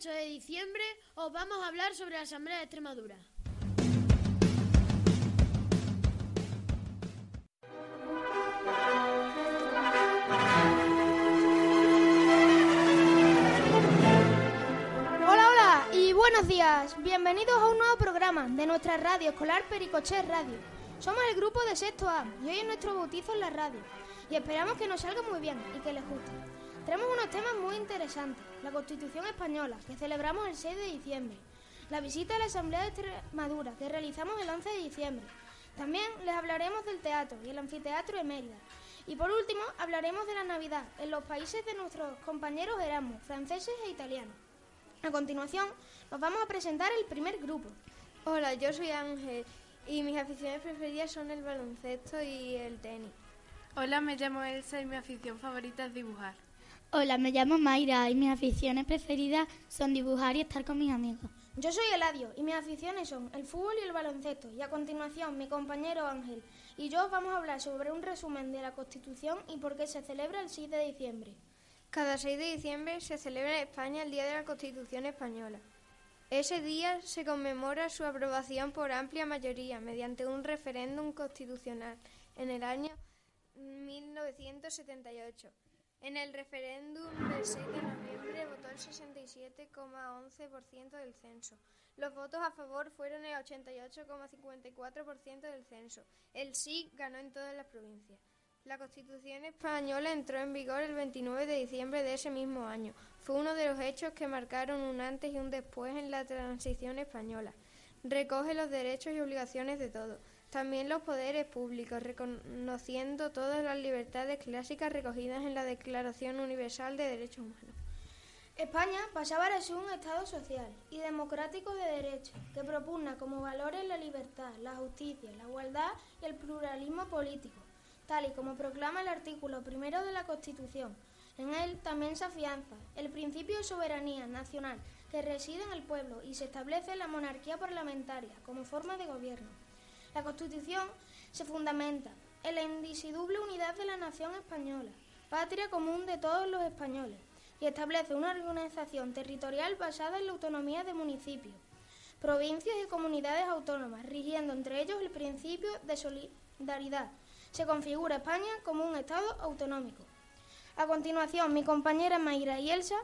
18 de diciembre os vamos a hablar sobre la Asamblea de Extremadura. Hola, hola y buenos días. Bienvenidos a un nuevo programa de nuestra radio escolar Pericoché Radio. Somos el grupo de Sexto A y hoy es nuestro bautizo en la radio. Y esperamos que nos salga muy bien y que les guste. Tenemos unos temas muy interesantes. La Constitución Española, que celebramos el 6 de diciembre. La visita a la Asamblea de Extremadura, que realizamos el 11 de diciembre. También les hablaremos del teatro y el anfiteatro de Mérida. Y por último, hablaremos de la Navidad en los países de nuestros compañeros Erasmus, franceses e italianos. A continuación, nos vamos a presentar el primer grupo. Hola, yo soy Ángel y mis aficiones preferidas son el baloncesto y el tenis. Hola, me llamo Elsa y mi afición favorita es dibujar. Hola, me llamo Mayra y mis aficiones preferidas son dibujar y estar con mis amigos. Yo soy Eladio y mis aficiones son el fútbol y el baloncesto. Y a continuación, mi compañero Ángel y yo vamos a hablar sobre un resumen de la Constitución y por qué se celebra el 6 de diciembre. Cada 6 de diciembre se celebra en España el Día de la Constitución Española. Ese día se conmemora su aprobación por amplia mayoría mediante un referéndum constitucional en el año 1978. En el referéndum del 6 de noviembre votó el 67,11% del censo. Los votos a favor fueron el 88,54% del censo. El sí ganó en todas las provincias. La Constitución española entró en vigor el 29 de diciembre de ese mismo año. Fue uno de los hechos que marcaron un antes y un después en la transición española. Recoge los derechos y obligaciones de todos, también los poderes públicos, reconociendo todas las libertades clásicas recogidas en la Declaración Universal de Derechos Humanos. España pasaba a ser un Estado social y democrático de derecho, que propugna como valores la libertad, la justicia, la igualdad y el pluralismo político, tal y como proclama el artículo primero de la Constitución. En él también se afianza el principio de soberanía nacional que reside en el pueblo y se establece la monarquía parlamentaria como forma de gobierno. La Constitución se fundamenta en la indisoluble unidad de la nación española, patria común de todos los españoles, y establece una organización territorial basada en la autonomía de municipios, provincias y comunidades autónomas, rigiendo entre ellos el principio de solidaridad. Se configura España como un Estado autonómico. A continuación, mi compañera Mayra y Elsa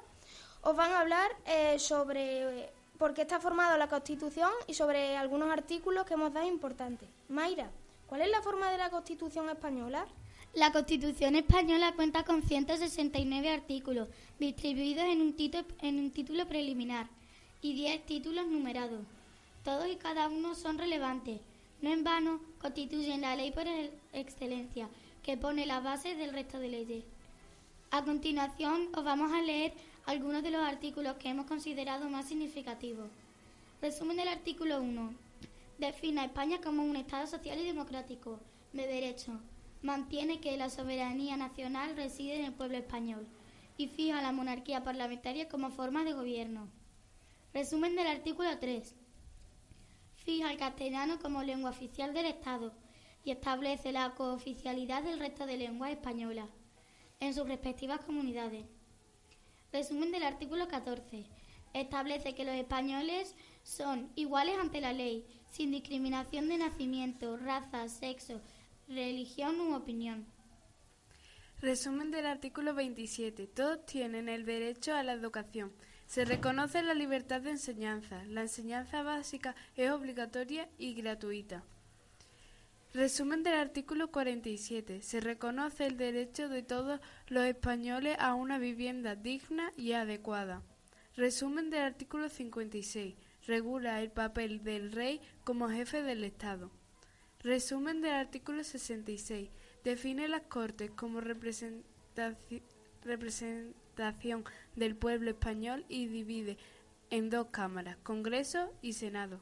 os van a hablar eh, sobre por qué está formada la Constitución y sobre algunos artículos que hemos dado importantes. Mayra, ¿cuál es la forma de la Constitución española? La Constitución española cuenta con 169 artículos distribuidos en un, título, en un título preliminar y 10 títulos numerados. Todos y cada uno son relevantes. No en vano constituyen la ley por excelencia, que pone las bases del resto de leyes. A continuación os vamos a leer algunos de los artículos que hemos considerado más significativos. Resumen del artículo 1. Define a España como un Estado social y democrático, de derecho. Mantiene que la soberanía nacional reside en el pueblo español y fija la monarquía parlamentaria como forma de gobierno. Resumen del artículo 3. Fija el castellano como lengua oficial del Estado y establece la cooficialidad del resto de lenguas españolas en sus respectivas comunidades. Resumen del artículo 14. Establece que los españoles son iguales ante la ley, sin discriminación de nacimiento, raza, sexo, religión u opinión. Resumen del artículo 27. Todos tienen el derecho a la educación. Se reconoce la libertad de enseñanza. La enseñanza básica es obligatoria y gratuita. Resumen del artículo 47. Se reconoce el derecho de todos los españoles a una vivienda digna y adecuada. Resumen del artículo 56. Regula el papel del rey como jefe del Estado. Resumen del artículo 66. Define las Cortes como representación del pueblo español y divide en dos cámaras, Congreso y Senado.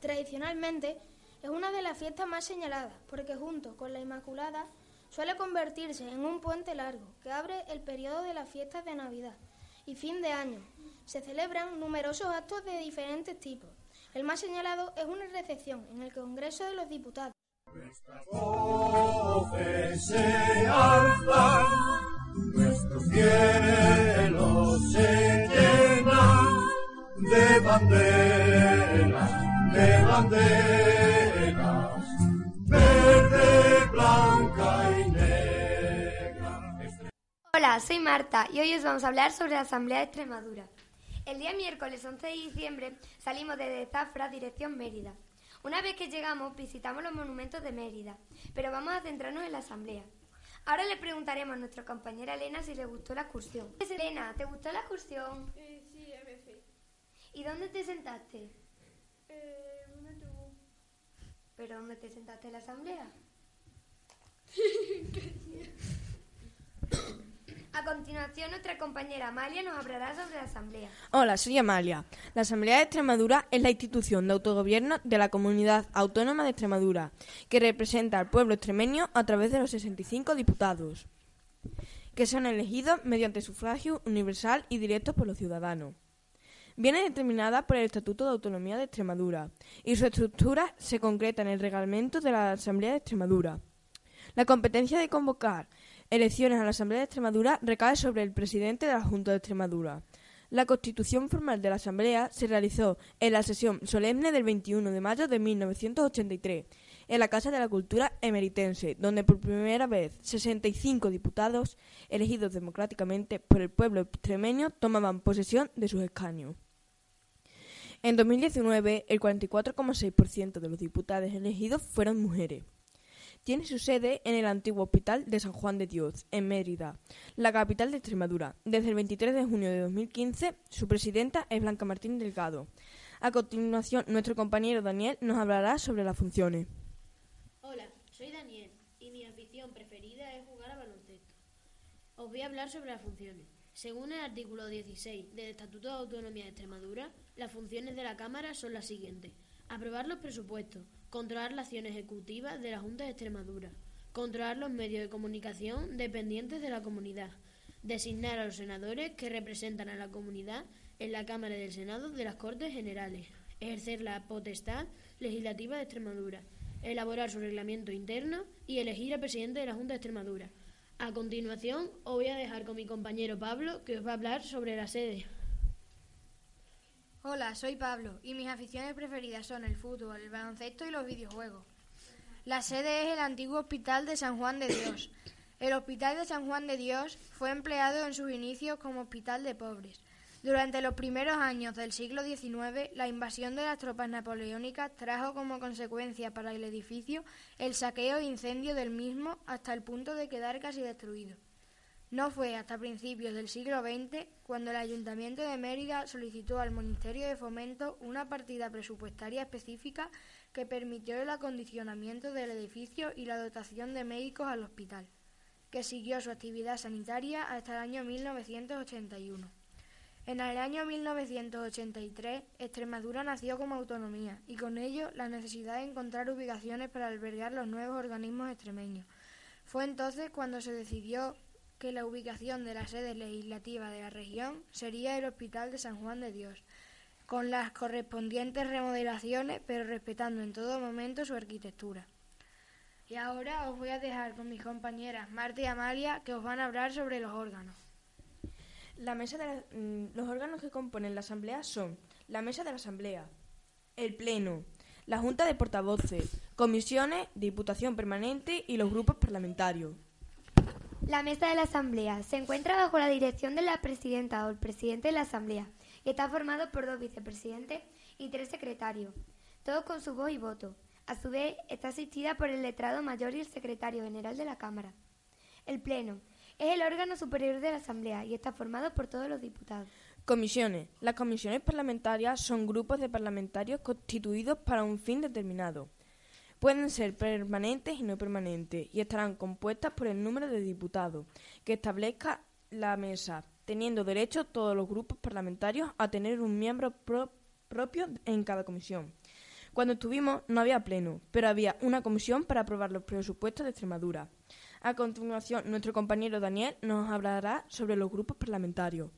Tradicionalmente, es una de las fiestas más señaladas porque junto con la Inmaculada suele convertirse en un puente largo que abre el periodo de las fiestas de Navidad y fin de año. Se celebran numerosos actos de diferentes tipos. El más señalado es una recepción en el Congreso de los Diputados. nuestros cielos se banderas, de banderas, Hola, soy Marta y hoy os vamos a hablar sobre la Asamblea de Extremadura. El día miércoles 11 de diciembre salimos desde Zafra dirección Mérida. Una vez que llegamos visitamos los monumentos de Mérida, pero vamos a centrarnos en la Asamblea. Ahora le preguntaremos a nuestra compañera Elena si le gustó la excursión. Elena, ¿te gustó la excursión? Eh, sí, MC. ¿Y dónde te sentaste? Eh, ¿dónde tú? ¿Pero dónde te sentaste en la asamblea? A continuación, nuestra compañera Amalia nos hablará sobre la asamblea. Hola, soy Amalia. La Asamblea de Extremadura es la institución de autogobierno de la Comunidad Autónoma de Extremadura, que representa al pueblo extremeño a través de los 65 diputados, que son elegidos mediante sufragio universal y directo por los ciudadanos. Viene determinada por el Estatuto de Autonomía de Extremadura y su estructura se concreta en el reglamento de la Asamblea de Extremadura. La competencia de convocar elecciones a la Asamblea de Extremadura recae sobre el presidente de la Junta de Extremadura. La constitución formal de la Asamblea se realizó en la sesión solemne del 21 de mayo de 1983 en la Casa de la Cultura Emeritense, donde por primera vez 65 diputados elegidos democráticamente por el pueblo extremeño tomaban posesión de sus escaños. En 2019, el 44,6% de los diputados elegidos fueron mujeres. Tiene su sede en el antiguo Hospital de San Juan de Dios, en Mérida, la capital de Extremadura. Desde el 23 de junio de 2015, su presidenta es Blanca Martín Delgado. A continuación, nuestro compañero Daniel nos hablará sobre las funciones. Hola, soy Daniel y mi afición preferida es jugar a baloncesto. Os voy a hablar sobre las funciones. Según el artículo 16 del Estatuto de Autonomía de Extremadura, las funciones de la Cámara son las siguientes. Aprobar los presupuestos, controlar la acción ejecutiva de la Junta de Extremadura, controlar los medios de comunicación dependientes de la comunidad, designar a los senadores que representan a la comunidad en la Cámara del Senado de las Cortes Generales, ejercer la potestad legislativa de Extremadura, elaborar su reglamento interno y elegir al presidente de la Junta de Extremadura. A continuación, os voy a dejar con mi compañero Pablo, que os va a hablar sobre la sede. Hola, soy Pablo y mis aficiones preferidas son el fútbol, el baloncesto y los videojuegos. La sede es el antiguo Hospital de San Juan de Dios. El Hospital de San Juan de Dios fue empleado en sus inicios como hospital de pobres. Durante los primeros años del siglo XIX, la invasión de las tropas napoleónicas trajo como consecuencia para el edificio el saqueo e incendio del mismo hasta el punto de quedar casi destruido. No fue hasta principios del siglo XX cuando el Ayuntamiento de Mérida solicitó al Ministerio de Fomento una partida presupuestaria específica que permitió el acondicionamiento del edificio y la dotación de médicos al hospital, que siguió su actividad sanitaria hasta el año 1981. En el año 1983, Extremadura nació como autonomía y con ello la necesidad de encontrar ubicaciones para albergar los nuevos organismos extremeños. Fue entonces cuando se decidió que la ubicación de la sede legislativa de la región sería el Hospital de San Juan de Dios, con las correspondientes remodelaciones, pero respetando en todo momento su arquitectura. Y ahora os voy a dejar con mis compañeras Marta y Amalia, que os van a hablar sobre los órganos. La mesa de mm, los órganos que componen la Asamblea son la Mesa de la Asamblea, el Pleno, la Junta de Portavoces, comisiones, Diputación Permanente y los grupos parlamentarios. La mesa de la Asamblea se encuentra bajo la dirección de la presidenta o el presidente de la Asamblea y está formado por dos vicepresidentes y tres secretarios, todos con su voz y voto. A su vez, está asistida por el letrado mayor y el secretario general de la Cámara. El Pleno es el órgano superior de la Asamblea y está formado por todos los diputados. Comisiones. Las comisiones parlamentarias son grupos de parlamentarios constituidos para un fin determinado. Pueden ser permanentes y no permanentes y estarán compuestas por el número de diputados que establezca la mesa, teniendo derecho todos los grupos parlamentarios a tener un miembro pro- propio en cada comisión. Cuando estuvimos no había pleno, pero había una comisión para aprobar los presupuestos de Extremadura. A continuación, nuestro compañero Daniel nos hablará sobre los grupos parlamentarios.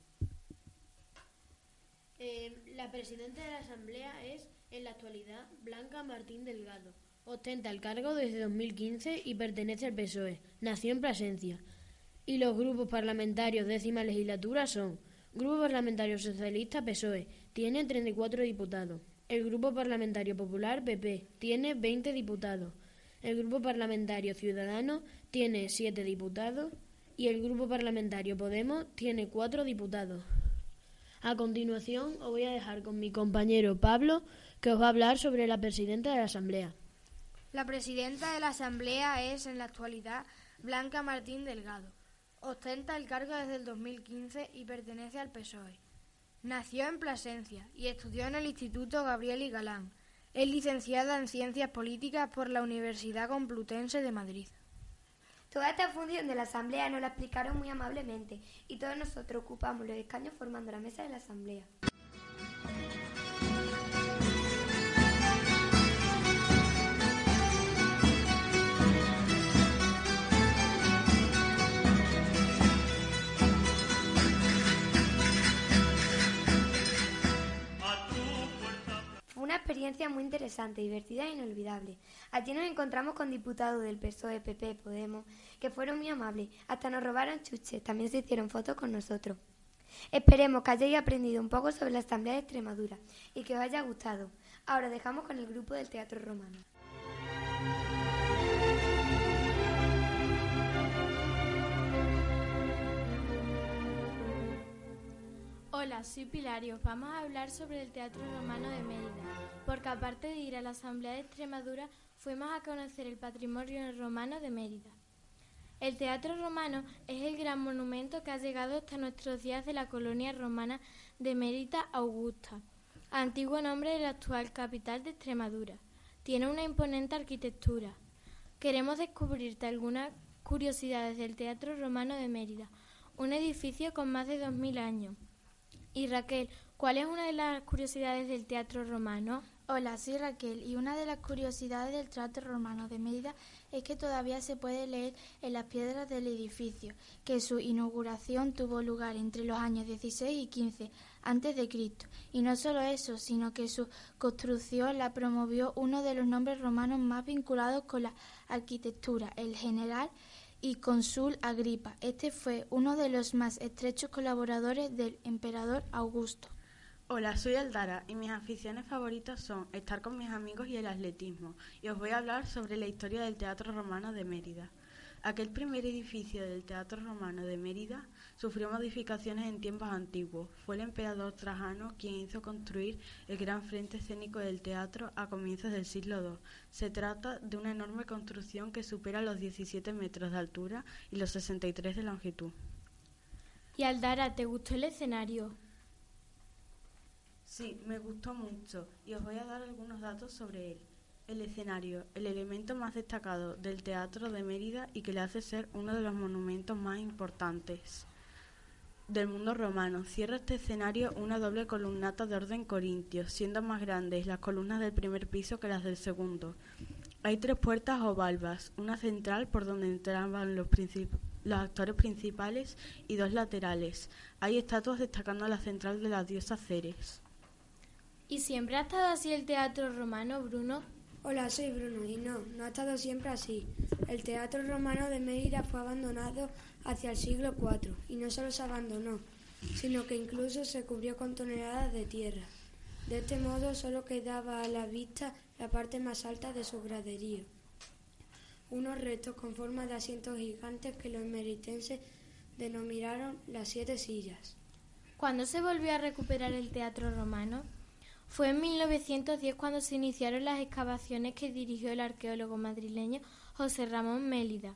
Eh, la presidenta de la Asamblea es, en la actualidad, Blanca Martín Delgado. Ostenta el cargo desde 2015 y pertenece al PSOE. Nació en Plasencia. Y los grupos parlamentarios décima legislatura son Grupo Parlamentario Socialista PSOE tiene 34 diputados. El Grupo Parlamentario Popular PP tiene 20 diputados. El Grupo Parlamentario Ciudadano tiene 7 diputados y el Grupo Parlamentario Podemos tiene 4 diputados. A continuación os voy a dejar con mi compañero Pablo que os va a hablar sobre la presidenta de la Asamblea. La presidenta de la Asamblea es en la actualidad Blanca Martín Delgado. Ostenta el cargo desde el 2015 y pertenece al PSOE. Nació en Plasencia y estudió en el Instituto Gabriel y Galán. Es licenciada en Ciencias Políticas por la Universidad Complutense de Madrid. Toda esta función de la Asamblea nos la explicaron muy amablemente y todos nosotros ocupamos los escaños formando la mesa de la Asamblea. Experiencia muy interesante, divertida e inolvidable. Aquí nos encontramos con diputados del PSOE, PP, Podemos, que fueron muy amables, hasta nos robaron chuches, también se hicieron fotos con nosotros. Esperemos que hayáis aprendido un poco sobre la Asamblea de Extremadura y que os haya gustado. Ahora dejamos con el grupo del Teatro Romano. Hola, soy Pilar y os vamos a hablar sobre el Teatro Romano de Mérida, porque aparte de ir a la Asamblea de Extremadura, fuimos a conocer el patrimonio romano de Mérida. El Teatro Romano es el gran monumento que ha llegado hasta nuestros días de la colonia romana de Mérida Augusta, antiguo nombre de la actual capital de Extremadura. Tiene una imponente arquitectura. Queremos descubrirte algunas curiosidades del Teatro Romano de Mérida, un edificio con más de 2.000 años. Y Raquel, ¿cuál es una de las curiosidades del teatro romano? Hola, soy Raquel y una de las curiosidades del Teatro Romano de Mérida es que todavía se puede leer en las piedras del edificio que su inauguración tuvo lugar entre los años 16 y 15 antes de Cristo. Y no solo eso, sino que su construcción la promovió uno de los nombres romanos más vinculados con la arquitectura, el general y cónsul Agripa. Este fue uno de los más estrechos colaboradores del emperador Augusto. Hola, soy Aldara y mis aficiones favoritas son estar con mis amigos y el atletismo. Y os voy a hablar sobre la historia del Teatro Romano de Mérida. Aquel primer edificio del Teatro Romano de Mérida sufrió modificaciones en tiempos antiguos. Fue el emperador Trajano quien hizo construir el gran frente escénico del teatro a comienzos del siglo II. Se trata de una enorme construcción que supera los 17 metros de altura y los 63 de longitud. Y Aldara, ¿te gustó el escenario? Sí, me gustó mucho y os voy a dar algunos datos sobre él. El escenario, el elemento más destacado del Teatro de Mérida y que le hace ser uno de los monumentos más importantes del mundo romano. Cierra este escenario una doble columnata de orden corintio, siendo más grandes las columnas del primer piso que las del segundo. Hay tres puertas o valvas, una central por donde entraban los, los actores principales y dos laterales. Hay estatuas destacando la central de la diosa Ceres. ¿Y siempre ha estado así el teatro romano, Bruno? Hola, soy Bruno y no, no ha estado siempre así. El teatro romano de Mérida fue abandonado hacia el siglo IV y no solo se abandonó, sino que incluso se cubrió con toneladas de tierra. De este modo solo quedaba a la vista la parte más alta de su graderío. Unos restos con forma de asientos gigantes que los meritenses denominaron las siete sillas. ¿Cuándo se volvió a recuperar el teatro romano? Fue en 1910 cuando se iniciaron las excavaciones que dirigió el arqueólogo madrileño José Ramón Mélida.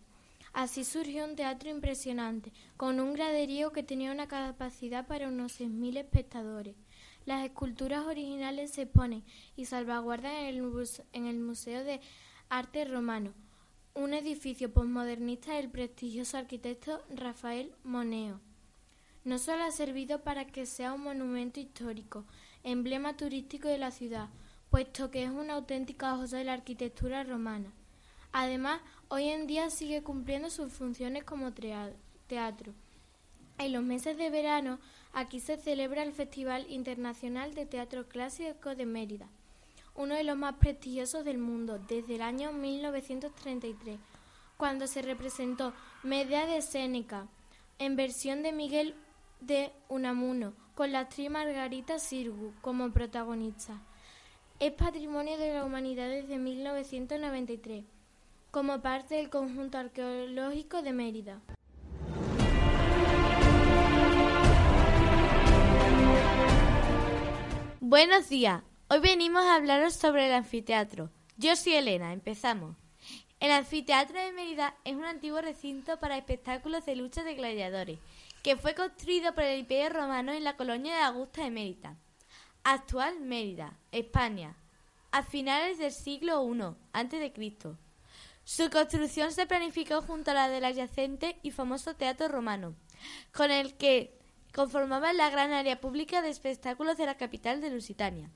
Así surgió un teatro impresionante, con un graderío que tenía una capacidad para unos 6.000 espectadores. Las esculturas originales se exponen y salvaguardan en el, en el Museo de Arte Romano, un edificio posmodernista del prestigioso arquitecto Rafael Moneo. No solo ha servido para que sea un monumento histórico, emblema turístico de la ciudad, puesto que es una auténtica joya de la arquitectura romana. Además, hoy en día sigue cumpliendo sus funciones como teatro. En los meses de verano, aquí se celebra el Festival Internacional de Teatro Clásico de Mérida, uno de los más prestigiosos del mundo desde el año 1933, cuando se representó Medea de Séneca, en versión de Miguel de Unamuno, con la actriz Margarita Sirgu como protagonista. Es patrimonio de la humanidad desde 1993, como parte del conjunto arqueológico de Mérida. Buenos días. Hoy venimos a hablaros sobre el anfiteatro. Yo soy Elena, empezamos. El anfiteatro de Mérida es un antiguo recinto para espectáculos de lucha de gladiadores, que fue construido por el Imperio Romano en la colonia de Augusta de Mérida, actual Mérida, España, a finales del siglo I a.C. Su construcción se planificó junto a la del adyacente y famoso Teatro Romano, con el que conformaba la gran área pública de espectáculos de la capital de Lusitania.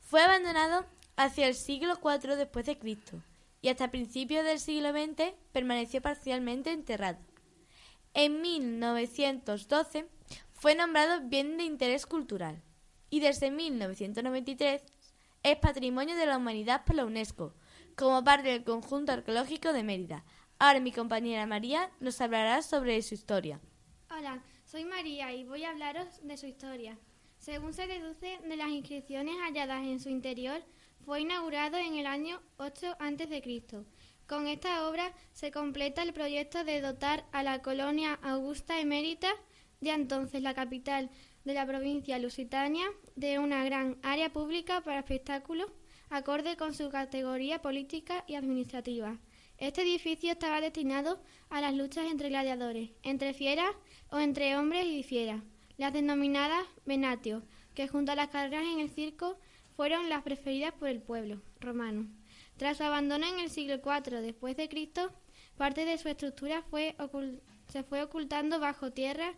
Fue abandonado hacia el siglo IV después de Cristo y hasta principios del siglo XX permaneció parcialmente enterrado. En 1912 fue nombrado bien de interés cultural y desde 1993 es Patrimonio de la Humanidad por la UNESCO, como parte del conjunto arqueológico de Mérida. Ahora mi compañera María nos hablará sobre su historia. Hola, soy María y voy a hablaros de su historia. Según se deduce de las inscripciones halladas en su interior, fue inaugurado en el año 8 a.C. Con esta obra se completa el proyecto de dotar a la colonia Augusta Emérita, de entonces la capital de la provincia lusitania, de una gran área pública para espectáculos, acorde con su categoría política y administrativa. Este edificio estaba destinado a las luchas entre gladiadores, entre fieras o entre hombres y fieras, las denominadas venatios, que junto a las carreras en el circo fueron las preferidas por el pueblo romano. Tras su abandono en el siglo IV después de Cristo, parte de su estructura se fue ocultando bajo tierra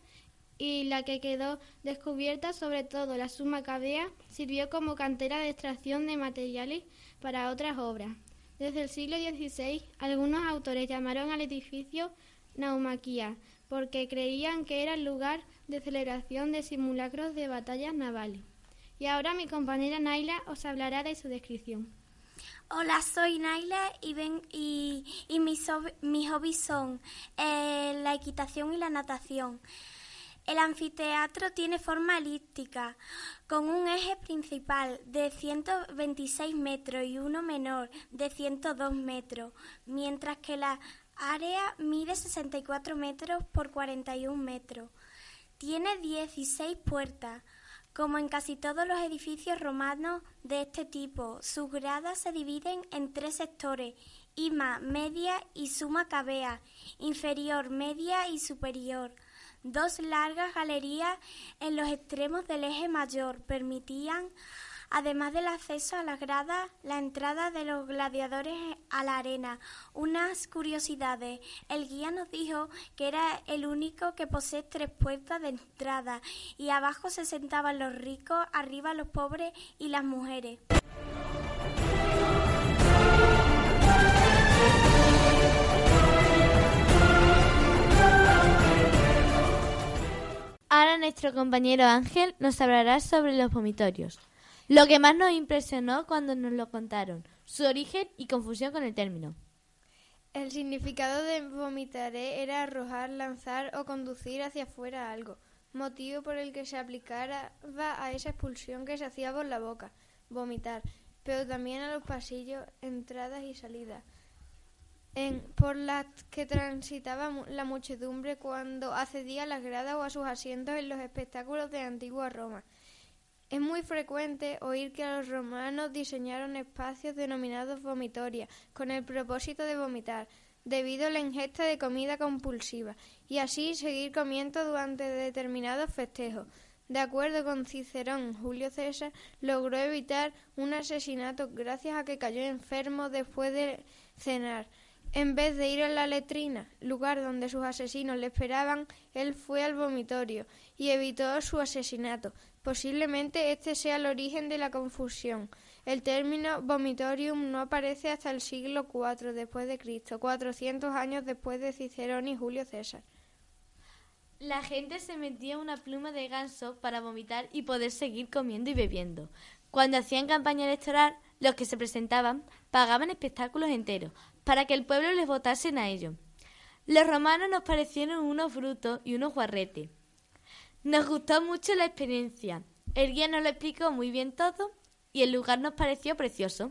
y la que quedó descubierta, sobre todo la suma cabea, sirvió como cantera de extracción de materiales para otras obras. Desde el siglo XVI, algunos autores llamaron al edificio Naumaquia, porque creían que era el lugar de celebración de simulacros de batallas navales. Y ahora mi compañera Naila os hablará de su descripción. Hola, soy Naila y, mis, hobbies son eh, la equitación y la natación. El anfiteatro tiene forma elíptica, con un eje principal de 126 metros y uno menor de 102 metros, mientras que la área mide 64 metros por 41 metros. Tiene 16 puertas. Como en casi todos los edificios romanos de este tipo, sus gradas se dividen en tres sectores, ima, media y suma cabea, inferior, media y superior. Dos largas galerías en los extremos del eje mayor permitían, además del acceso a las gradas, la entrada de los gladiadores a la arena. Unas curiosidades. El guía nos dijo que era el único que posee tres puertas de entrada y abajo se sentaban los ricos, arriba los pobres y las mujeres. Ahora nuestro compañero Ángel nos hablará sobre los vomitorios. Lo que más nos impresionó cuando nos lo contaron, su origen y confusión con el término. El significado de vomitaré era arrojar, lanzar o conducir hacia afuera algo, motivo por el que se aplicara a esa expulsión que se hacía por la boca, vomitar, pero también a los pasillos, entradas y salidas por las que transitaba la muchedumbre cuando accedía a las gradas o a sus asientos en los espectáculos de antigua Roma. Es muy frecuente oír que los romanos diseñaron espacios denominados vomitoria con el propósito de vomitar, debido a la ingesta de comida compulsiva, y así seguir comiendo durante determinados festejos. De acuerdo con Cicerón, Julio César logró evitar un asesinato gracias a que cayó enfermo después de cenar. En vez de ir a la letrina, lugar donde sus asesinos le esperaban, él fue al vomitorio y evitó su asesinato. Posiblemente este sea el origen de la confusión. El término vomitorium no aparece hasta el siglo IV después de Cristo, 400 años después de Cicerón y Julio César. La gente se metía una pluma de ganso para vomitar y poder seguir comiendo y bebiendo. Cuando hacían campaña electoral, los que se presentaban pagaban espectáculos enteros para que el pueblo les votasen a ellos. Los romanos nos parecieron unos brutos y unos guarretes. Nos gustó mucho la experiencia. El guía nos lo explicó muy bien todo y el lugar nos pareció precioso.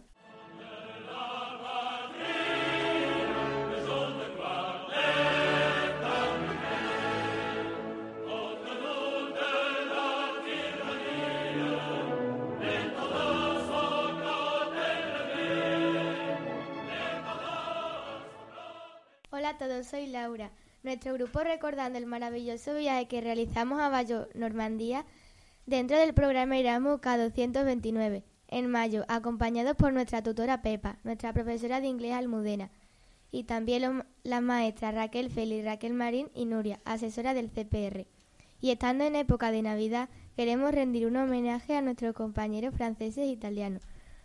Hola a todos, soy Laura. Nuestro grupo recordando el maravilloso viaje que realizamos a Bayo, Normandía, dentro del programa Erasmus K229, en mayo, acompañados por nuestra tutora Pepa, nuestra profesora de inglés Almudena, y también las maestras Raquel Félix, Raquel Marín y Nuria, asesora del CPR. Y estando en época de Navidad, queremos rendir un homenaje a nuestros compañeros franceses e italianos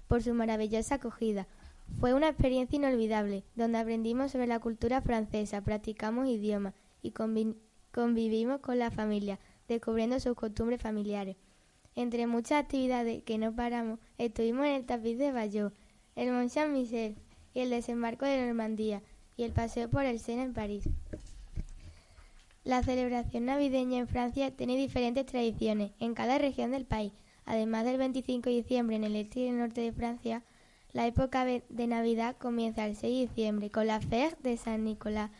por su maravillosa acogida. Fue una experiencia inolvidable, donde aprendimos sobre la cultura francesa, practicamos idiomas y convi- convivimos con la familia, descubriendo sus costumbres familiares. Entre muchas actividades que no paramos, estuvimos en el tapiz de Bayeux, el Mont Saint-Michel y el desembarco de Normandía y el paseo por el Sena en París. La celebración navideña en Francia tiene diferentes tradiciones en cada región del país. Además del 25 de diciembre en el este y el norte de Francia, la época de Navidad comienza el 6 de diciembre con la Fête de San Nicolás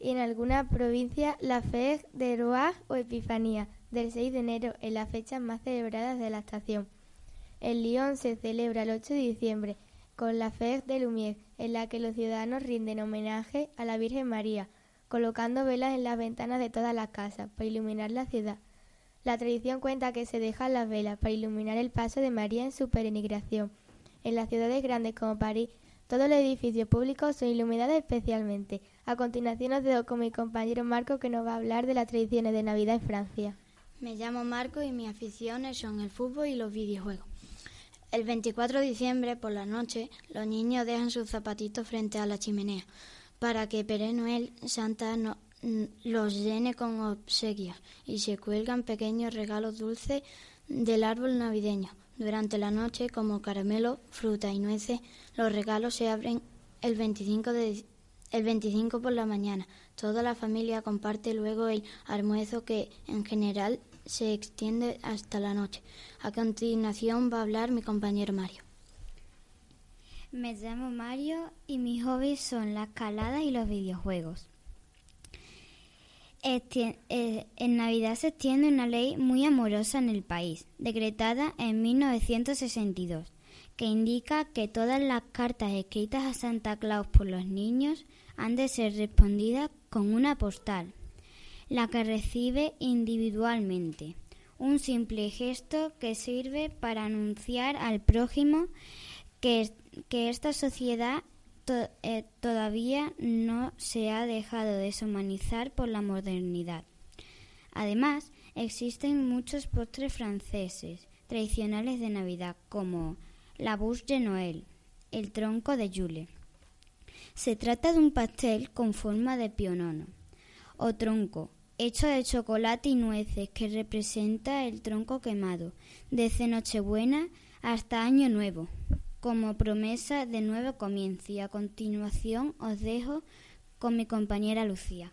y en algunas provincias la Fête de Roas o Epifanía del 6 de enero en las fechas más celebradas de la estación. En Lyon se celebra el 8 de diciembre con la Fête de Lumière en la que los ciudadanos rinden homenaje a la Virgen María colocando velas en las ventanas de todas las casas para iluminar la ciudad. La tradición cuenta que se dejan las velas para iluminar el paso de María en su peregrinación. En las ciudades grandes como París, todos los edificios públicos son iluminados especialmente. A continuación os dejo con mi compañero Marco que nos va a hablar de las tradiciones de Navidad en Francia. Me llamo Marco y mis aficiones son el fútbol y los videojuegos. El 24 de diciembre por la noche los niños dejan sus zapatitos frente a la chimenea para que Pere Noel Santa n- los llene con obsequios y se cuelgan pequeños regalos dulces del árbol navideño. Durante la noche, como caramelo, fruta y nueces, los regalos se abren el 25 de el 25 por la mañana. Toda la familia comparte luego el almuerzo que en general se extiende hasta la noche. A continuación va a hablar mi compañero Mario. Me llamo Mario y mis hobbies son la escalada y los videojuegos. Eh, en Navidad se extiende una ley muy amorosa en el país, decretada en 1962, que indica que todas las cartas escritas a Santa Claus por los niños han de ser respondidas con una postal, la que recibe individualmente. Un simple gesto que sirve para anunciar al prójimo que, que esta sociedad eh, todavía no se ha dejado deshumanizar por la modernidad. Además, existen muchos postres franceses tradicionales de Navidad, como la bouche de Noël, el tronco de Yule. Se trata de un pastel con forma de pionono o tronco, hecho de chocolate y nueces que representa el tronco quemado, desde Nochebuena hasta Año Nuevo, como promesa de nuevo comienzo. Y a continuación os dejo con mi compañera Lucía.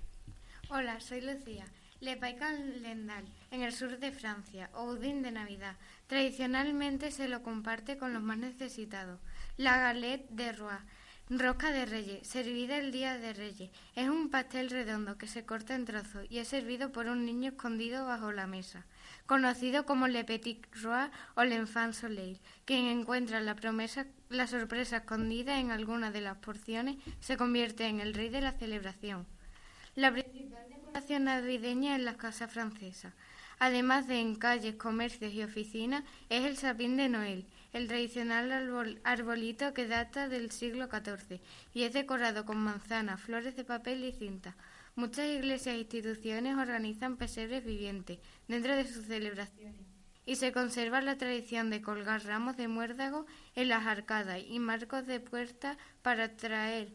Hola, soy Lucía. Le Pai Calendal, en el sur de Francia, o de Navidad. Tradicionalmente se lo comparte con los más necesitados. La galette de Roi, rosca de reyes, servida el día de reyes. Es un pastel redondo que se corta en trozos y es servido por un niño escondido bajo la mesa, conocido como Le Petit Roi o l'Enfant Soleil, quien encuentra la promesa, la sorpresa escondida en alguna de las porciones, se convierte en el rey de la celebración. La principal decoración navideña en las casas francesas, además de en calles, comercios y oficinas, es el sapín de Noel, el tradicional arbol- arbolito que data del siglo XIV y es decorado con manzanas, flores de papel y cinta. Muchas iglesias e instituciones organizan pesebres vivientes dentro de sus celebraciones y se conserva la tradición de colgar ramos de muérdago en las arcadas y marcos de puerta para traer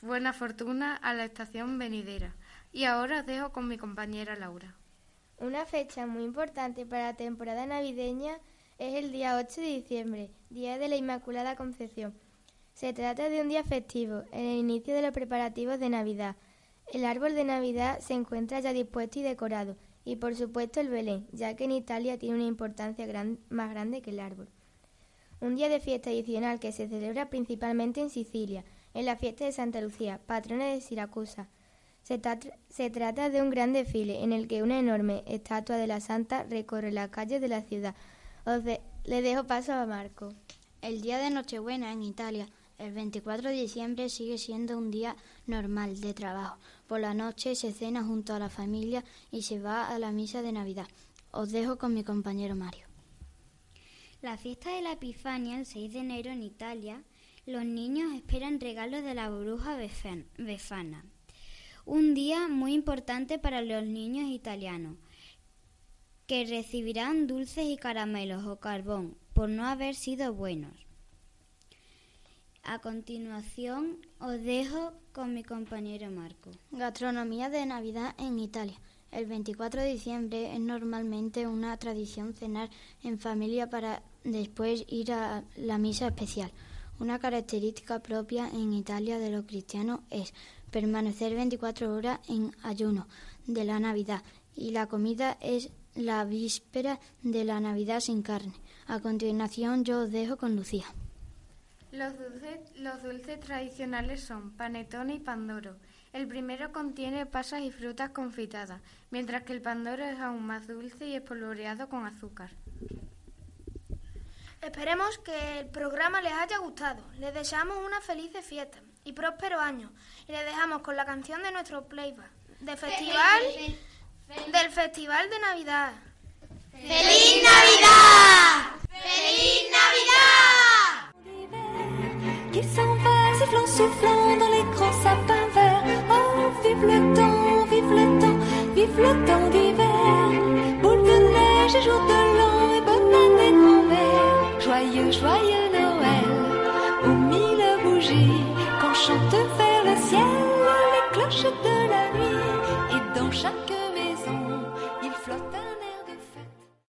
buena fortuna a la estación venidera. Y ahora os dejo con mi compañera Laura. Una fecha muy importante para la temporada navideña es el día 8 de diciembre, Día de la Inmaculada Concepción. Se trata de un día festivo, en el inicio de los preparativos de Navidad. El árbol de Navidad se encuentra ya dispuesto y decorado, y por supuesto el Belén, ya que en Italia tiene una importancia más grande que el árbol. Un día de fiesta adicional que se celebra principalmente en Sicilia, en la fiesta de Santa Lucía, patrona de Siracusa. Se, se, trata de un gran desfile en el que una enorme estatua de la Santa recorre las calles de la ciudad. Os le dejo paso a Marco. El día de Nochebuena en Italia, el 24 de diciembre, sigue siendo un día normal de trabajo. Por la noche se cena junto a la familia y se va a la misa de Navidad. Os dejo con mi compañero Mario. La fiesta de la Epifanía, el 6 de enero en Italia, los niños esperan regalos de la bruja Befana. Un día muy importante para los niños italianos, que recibirán dulces y caramelos o carbón por no haber sido buenos. A continuación os dejo con mi compañero Marco. Gastronomía de Navidad en Italia. El 24 de diciembre es normalmente una tradición cenar en familia para después ir a la misa especial. Una característica propia en Italia de los cristianos es permanecer 24 horas en ayuno de la Navidad y la comida es la víspera de la Navidad sin carne. A continuación yo os dejo con Lucía. Los dulces, los dulces tradicionales son panetone y pandoro. El primero contiene pasas y frutas confitadas, mientras que el pandoro es aún más dulce y espolvoreado con azúcar. Esperemos que el programa les haya gustado. Les deseamos una feliz fiesta y próspero año. Y les dejamos con la canción de nuestro playback de festival, del Festival de Navidad. ¡Feliz Navidad! ¡Feliz Navidad! Sifflant, soufflant dans les grands sapins verts. Oh, vive le temps, vive le temps, vive le temps d'hiver. Boule de neige et jour de l'an et bonne année grand-mère. Joyeux, joyeux Noël, aux mille bougies, qu'on chante vers le ciel les cloches de la nuit et dans chaque